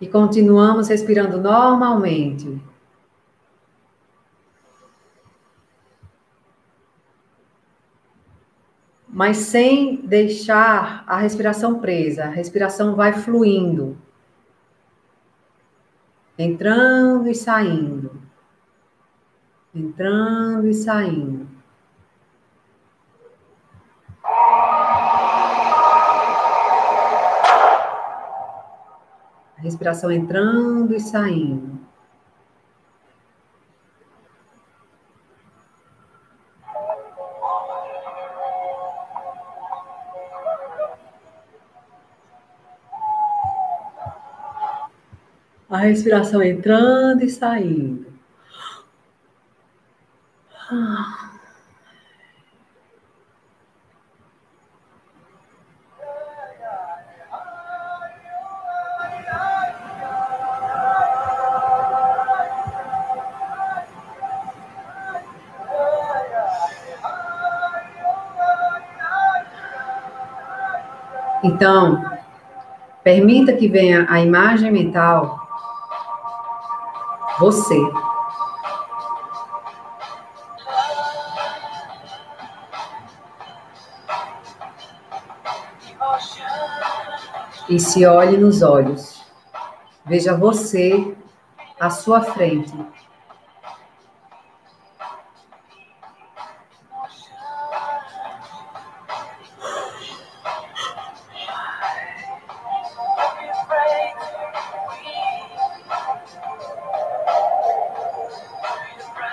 E continuamos respirando normalmente. Mas sem deixar a respiração presa. A respiração vai fluindo. Entrando e saindo. Entrando e saindo. Respiração entrando e saindo. A respiração entrando e saindo. Ah. Então, permita que venha a imagem mental você. E se olhe nos olhos. Veja você à sua frente.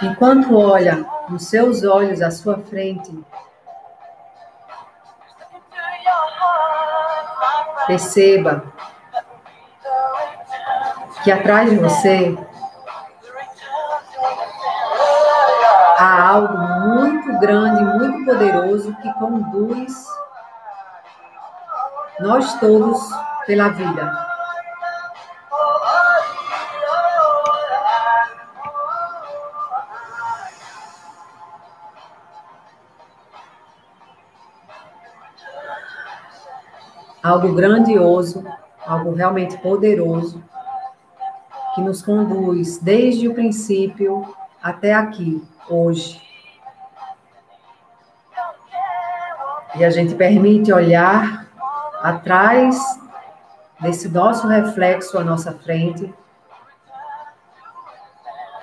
Enquanto olha nos seus olhos à sua frente, perceba que atrás de você há algo muito grande, muito poderoso que conduz nós todos pela vida. Algo grandioso, algo realmente poderoso, que nos conduz desde o princípio até aqui, hoje. E a gente permite olhar atrás desse nosso reflexo à nossa frente,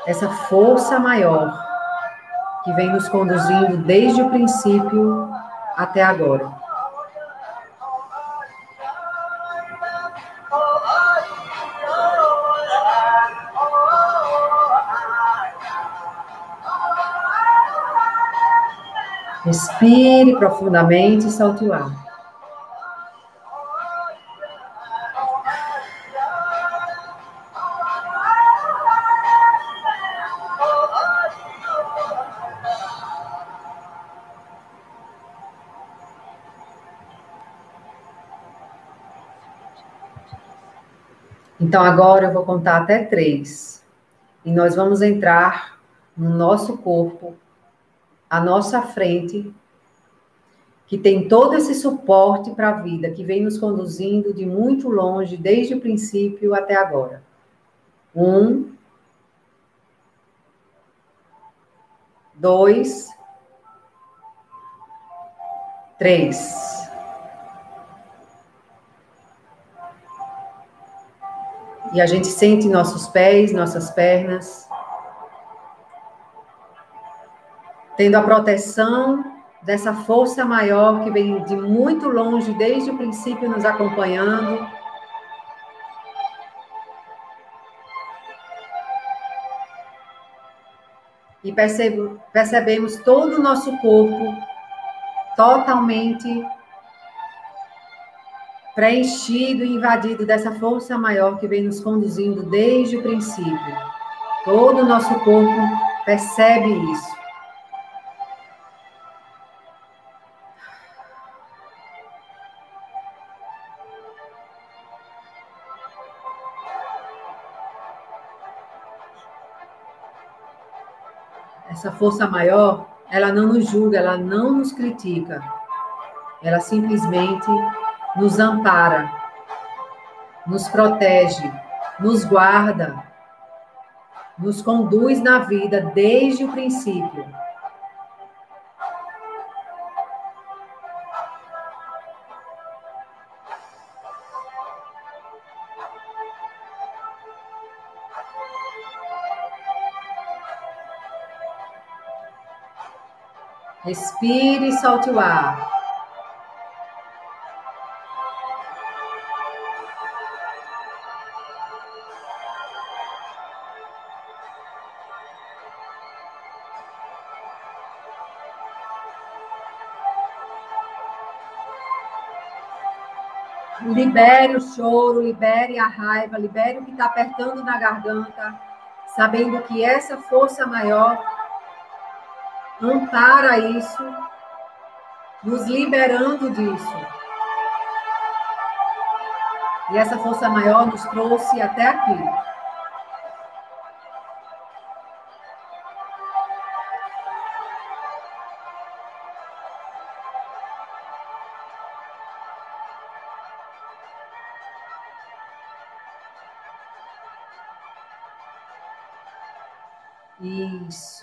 essa força maior que vem nos conduzindo desde o princípio até agora. Respire profundamente e solte o ar. Então, agora eu vou contar até três. E nós vamos entrar no nosso corpo à nossa frente, que tem todo esse suporte para a vida, que vem nos conduzindo de muito longe, desde o princípio até agora. Um, dois, três. E a gente sente nossos pés, nossas pernas. Tendo a proteção dessa força maior que vem de muito longe, desde o princípio, nos acompanhando. E percebo, percebemos todo o nosso corpo totalmente preenchido e invadido dessa força maior que vem nos conduzindo desde o princípio. Todo o nosso corpo percebe isso. Essa força maior, ela não nos julga, ela não nos critica. Ela simplesmente nos ampara, nos protege, nos guarda, nos conduz na vida desde o princípio. Respire e solte o ar. Libere o choro, libere a raiva, libere o que está apertando na garganta, sabendo que essa força maior ampara isso, nos liberando disso. E essa força maior nos trouxe até aqui.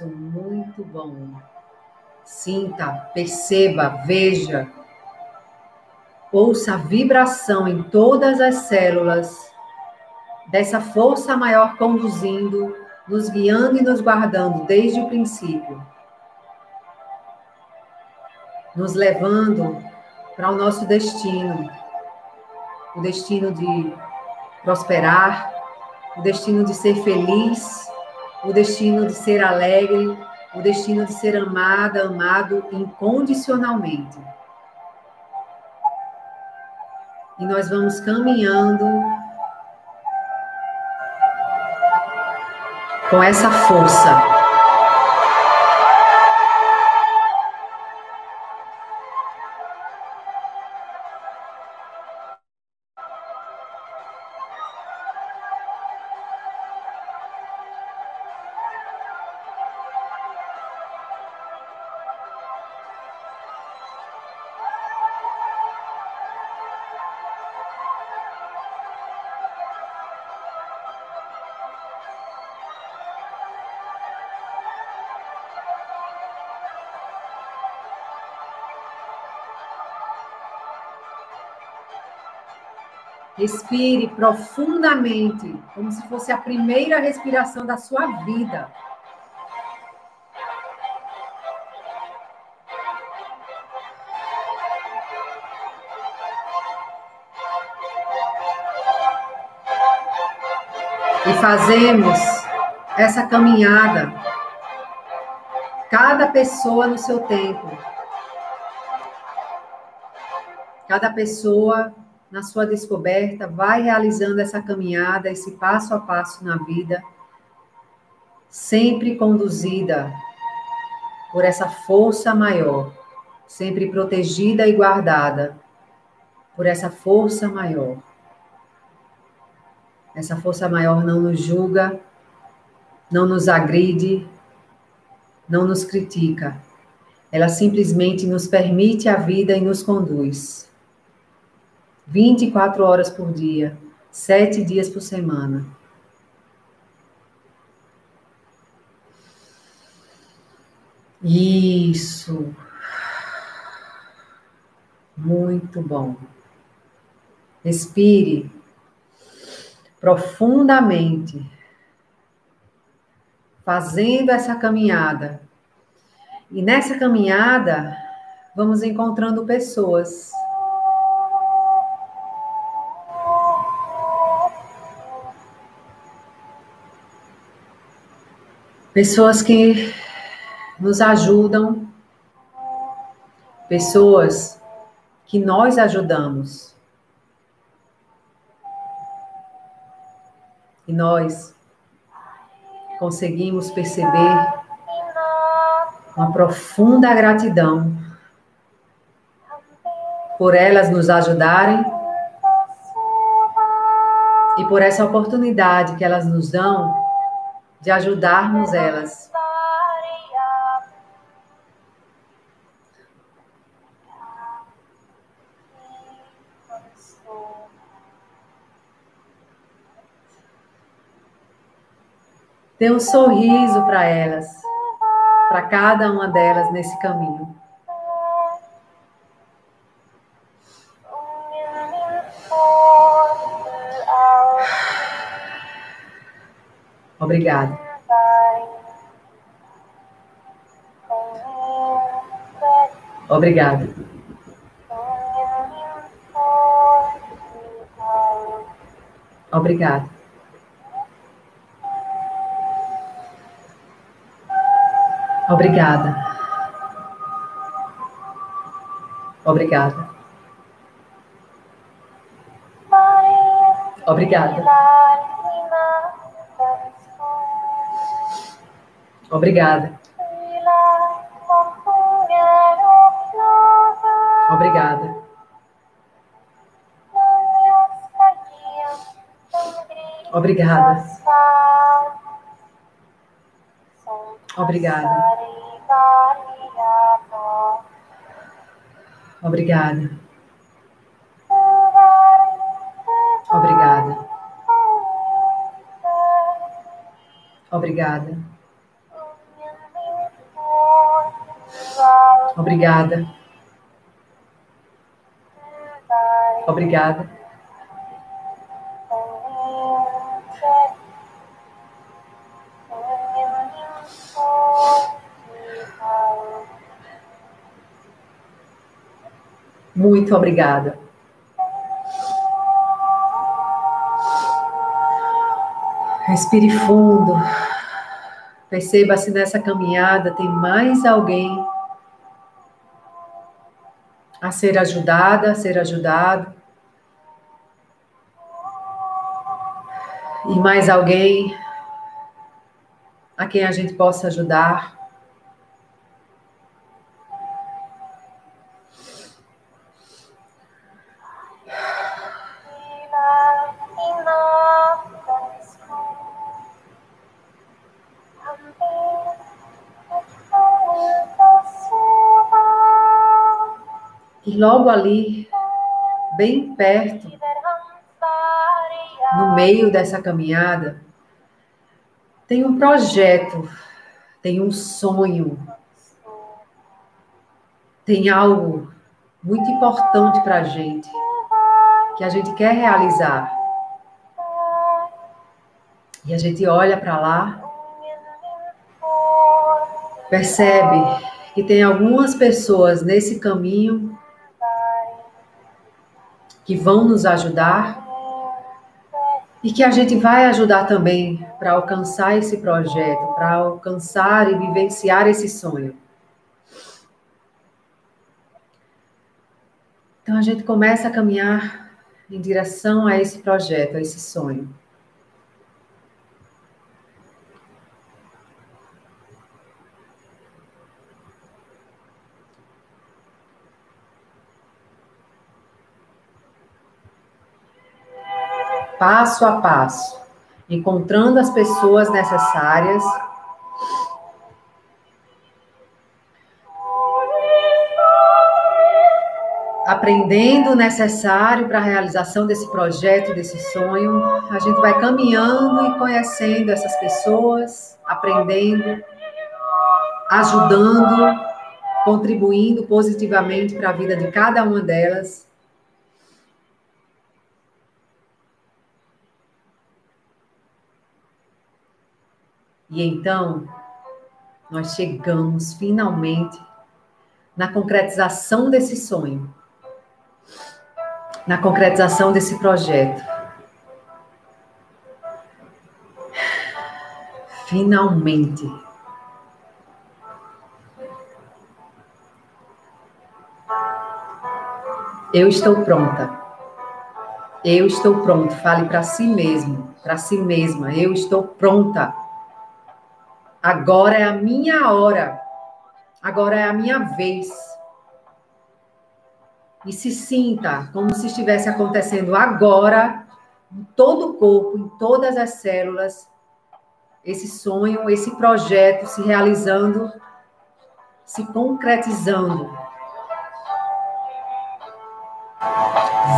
Isso, muito bom. Sinta, perceba, veja, ouça a vibração em todas as células dessa força maior conduzindo, nos guiando e nos guardando desde o princípio, nos levando para o nosso destino, o destino de prosperar, o destino de ser feliz, o destino de ser alegre, o destino de ser amada, amado incondicionalmente. E nós vamos caminhando com essa força Respire profundamente, como se fosse a primeira respiração da sua vida. E fazemos essa caminhada, cada pessoa no seu tempo. Cada pessoa na sua descoberta, vai realizando essa caminhada, esse passo a passo na vida, sempre conduzida por essa força maior, sempre protegida e guardada por essa força maior. Essa força maior não nos julga, não nos agride, não nos critica. Ela simplesmente nos permite a vida e nos conduz. 24 horas por dia, sete dias por semana. Isso. Muito bom. Respire profundamente, fazendo essa caminhada. E nessa caminhada, vamos encontrando pessoas pessoas que nos ajudam, pessoas que nós ajudamos. E nós conseguimos perceber uma profunda gratidão por elas nos ajudarem e por essa oportunidade que elas nos dão de ajudarmos elas. Dê um sorriso para elas, para cada uma delas nesse caminho. Obrigada. Obrigada. Obrigada. Obrigada. Obrigada. Obrigada. Obrigada. Obrigada. Obrigada. Obrigada. Obrigada. Obrigada. Obrigada. Obrigada. Obrigada. Muito obrigada. Respire fundo. Perceba se nessa caminhada tem mais alguém ser ajudada, a ser ajudado. E mais alguém a quem a gente possa ajudar. Logo ali, bem perto, no meio dessa caminhada, tem um projeto, tem um sonho, tem algo muito importante para a gente, que a gente quer realizar. E a gente olha para lá, percebe que tem algumas pessoas nesse caminho que vão nos ajudar e que a gente vai ajudar também para alcançar esse projeto, para alcançar e vivenciar esse sonho. Então a gente começa a caminhar em direção a esse projeto, a esse sonho. Passo a passo, encontrando as pessoas necessárias. Aprendendo o necessário para a realização desse projeto, desse sonho, a gente vai caminhando e conhecendo essas pessoas, aprendendo, ajudando, contribuindo positivamente para a vida de cada uma delas E então, nós chegamos finalmente na concretização desse sonho, na concretização desse projeto. Finalmente. Eu estou pronta. Eu estou pronto. Fale para si mesmo, para si mesma. Eu estou pronta. Agora é a minha hora. Agora é a minha vez. E se sinta como se estivesse acontecendo agora, em todo o corpo, em todas as células, esse sonho, esse projeto se realizando, se concretizando.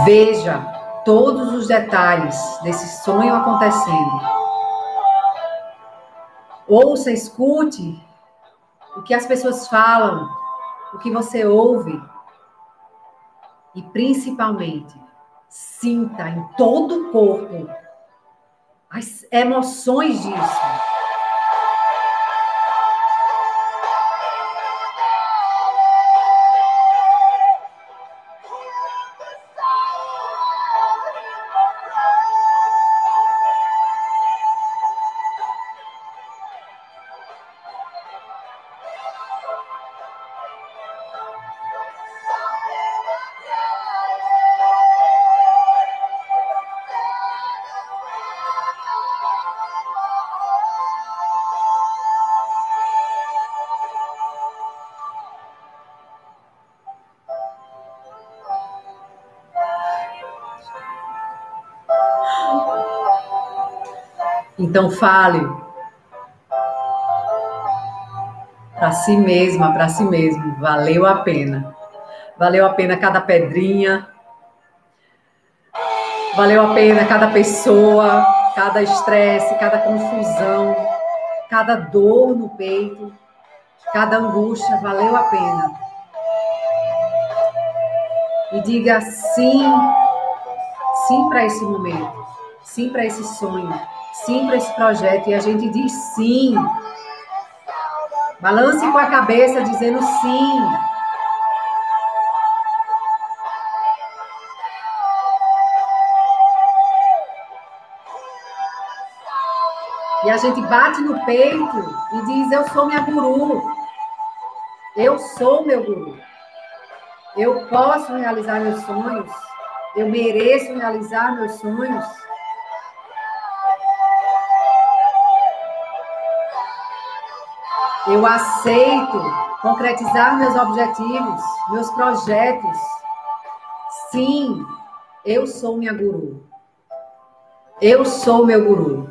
Veja todos os detalhes desse sonho acontecendo. Ouça, escute o que as pessoas falam, o que você ouve. E principalmente, sinta em todo o corpo as emoções disso. Então fale para si mesma, para si mesmo, valeu a pena. Valeu a pena cada pedrinha. Valeu a pena cada pessoa, cada estresse, cada confusão, cada dor no peito, cada angústia, valeu a pena. E diga sim, sim para esse momento, sim para esse sonho, sim para esse projeto e a gente diz sim. Balance com a cabeça dizendo sim. E a gente bate no peito e diz: Eu sou minha guru. Eu sou meu guru. Eu posso realizar meus sonhos. Eu mereço realizar meus sonhos. Eu aceito concretizar meus objetivos, meus projetos. Sim, eu sou minha guru. Eu sou meu guru.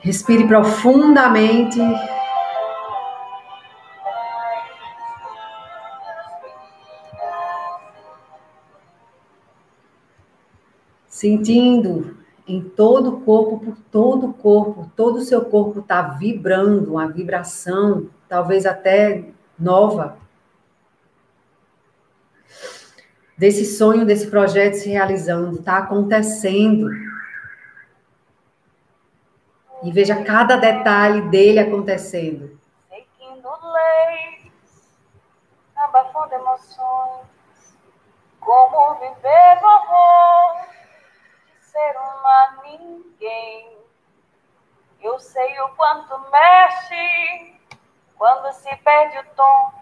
Respire profundamente. Sentindo em todo o corpo, por todo o corpo, todo o seu corpo está vibrando, uma vibração, talvez até nova, desse sonho, desse projeto se realizando, está acontecendo. E veja cada detalhe dele acontecendo. Seguindo leis, abafando emoções, como viver ninguém. Eu sei o quanto mexe quando se perde o tom.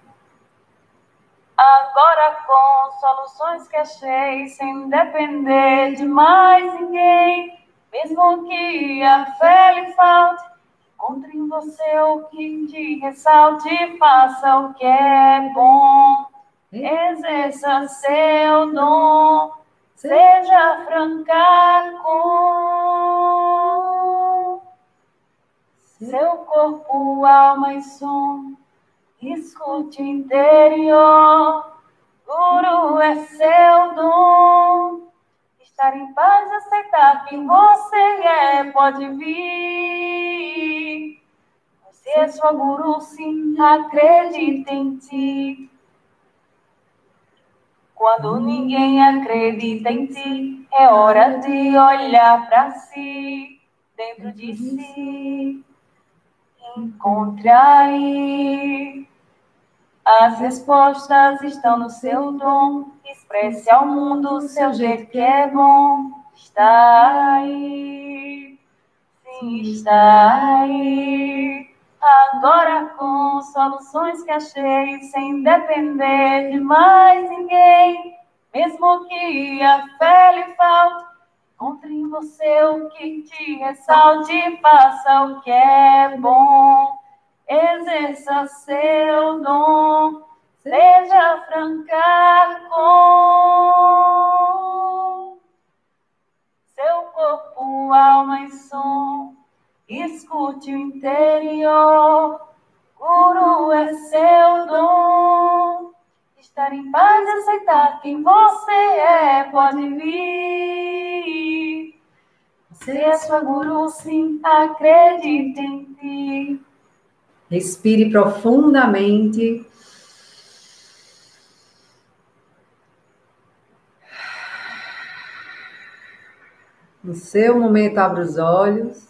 Agora com soluções que achei sem depender de mais ninguém. Mesmo que a fé lhe falte, encontre em você o que te ressalte, faça o que é bom, exerça seu dom seja franca com seu corpo, alma e som. Escute interior, Guru é seu dom. Estar em paz, aceitar quem você é, pode vir. Você é sua Guru, sim, acredita em ti. Quando ninguém acredita em ti, é hora de olhar para si, dentro de si. Encontre aí. As respostas estão no seu dom. Expresse ao mundo o seu jeito que é bom. Está aí. Sim, está aí. Agora com soluções que achei, sem depender de mais ninguém. Mesmo que a fé lhe falte, encontre em você o que te ressalte, faça o que é bom, exerça seu dom, seja franca com seu corpo, alma e som escute o interior. Guru é seu dom. Estar em paz e aceitar quem você é, pode vir. É sua guru, sim, acredita em ti. Respire profundamente. No seu momento, abra os olhos.